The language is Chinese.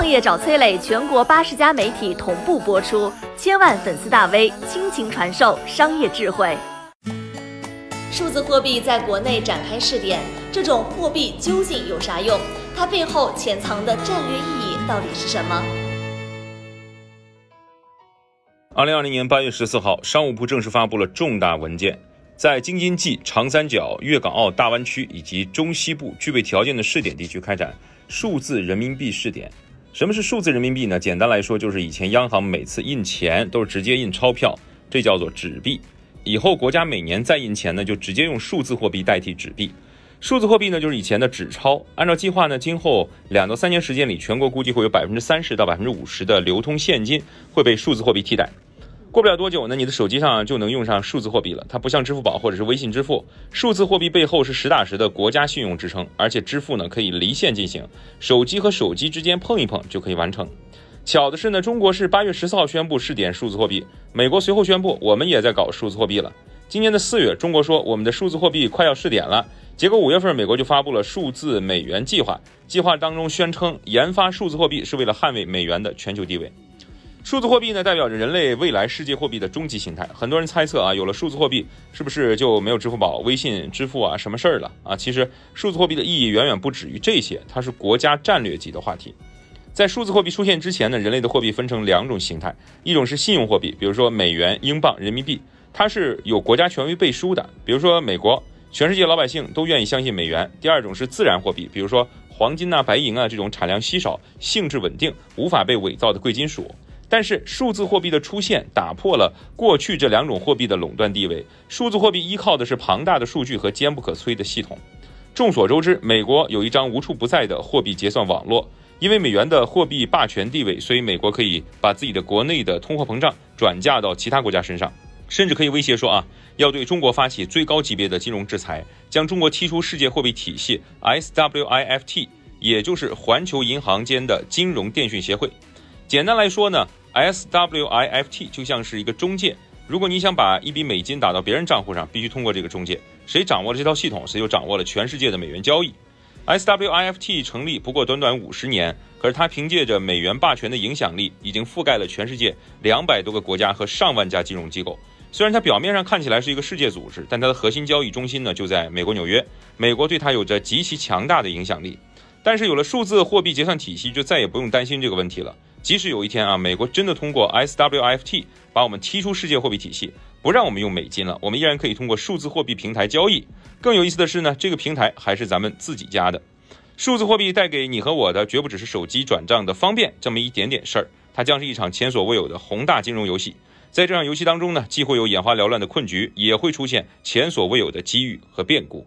创业找崔磊，全国八十家媒体同步播出，千万粉丝大 V 倾情传授商业智慧。数字货币在国内展开试点，这种货币究竟有啥用？它背后潜藏的战略意义到底是什么？二零二零年八月十四号，商务部正式发布了重大文件，在京津冀、长三角、粤港澳大湾区以及中西部具备条件的试点地区开展数字人民币试点。什么是数字人民币呢？简单来说，就是以前央行每次印钱都是直接印钞票，这叫做纸币。以后国家每年再印钱呢，就直接用数字货币代替纸币。数字货币呢，就是以前的纸钞。按照计划呢，今后两到三年时间里，全国估计会有百分之三十到百分之五十的流通现金会被数字货币替代。过不了多久呢，你的手机上就能用上数字货币了。它不像支付宝或者是微信支付，数字货币背后是实打实的国家信用支撑，而且支付呢可以离线进行，手机和手机之间碰一碰就可以完成。巧的是呢，中国是八月十四号宣布试点数字货币，美国随后宣布我们也在搞数字货币了。今年的四月，中国说我们的数字货币快要试点了，结果五月份美国就发布了数字美元计划，计划当中宣称研发数字货币是为了捍卫美元的全球地位。数字货币呢，代表着人类未来世界货币的终极形态。很多人猜测啊，有了数字货币，是不是就没有支付宝、微信支付啊什么事儿了啊？其实数字货币的意义远远不止于这些，它是国家战略级的话题。在数字货币出现之前呢，人类的货币分成两种形态，一种是信用货币，比如说美元、英镑、人民币，它是有国家权威背书的，比如说美国，全世界老百姓都愿意相信美元。第二种是自然货币，比如说黄金呐、白银啊这种产量稀少、性质稳定、无法被伪造的贵金属。但是数字货币的出现打破了过去这两种货币的垄断地位，数字货币依靠的是庞大的数据和坚不可摧的系统。众所周知，美国有一张无处不在的货币结算网络。因为美元的货币霸权地位，所以美国可以把自己的国内的通货膨胀转嫁到其他国家身上，甚至可以威胁说啊，要对中国发起最高级别的金融制裁，将中国踢出世界货币体系 SWIFT，也就是环球银行间的金融电讯协会。简单来说呢，SWIFT 就像是一个中介，如果你想把一笔美金打到别人账户上，必须通过这个中介，谁掌握了这套系统，谁就掌握了全世界的美元交易。SWIFT 成立不过短短五十年，可是它凭借着美元霸权的影响力，已经覆盖了全世界两百多个国家和上万家金融机构。虽然它表面上看起来是一个世界组织，但它的核心交易中心呢就在美国纽约。美国对它有着极其强大的影响力。但是有了数字货币结算体系，就再也不用担心这个问题了。即使有一天啊，美国真的通过 SWIFT 把我们踢出世界货币体系，不让我们用美金了，我们依然可以通过数字货币平台交易。更有意思的是呢，这个平台还是咱们自己家的。数字货币带给你和我的，绝不只是手机转账的方便这么一点点事儿，它将是一场前所未有的宏大金融游戏。在这场游戏当中呢，既会有眼花缭乱的困局，也会出现前所未有的机遇和变故。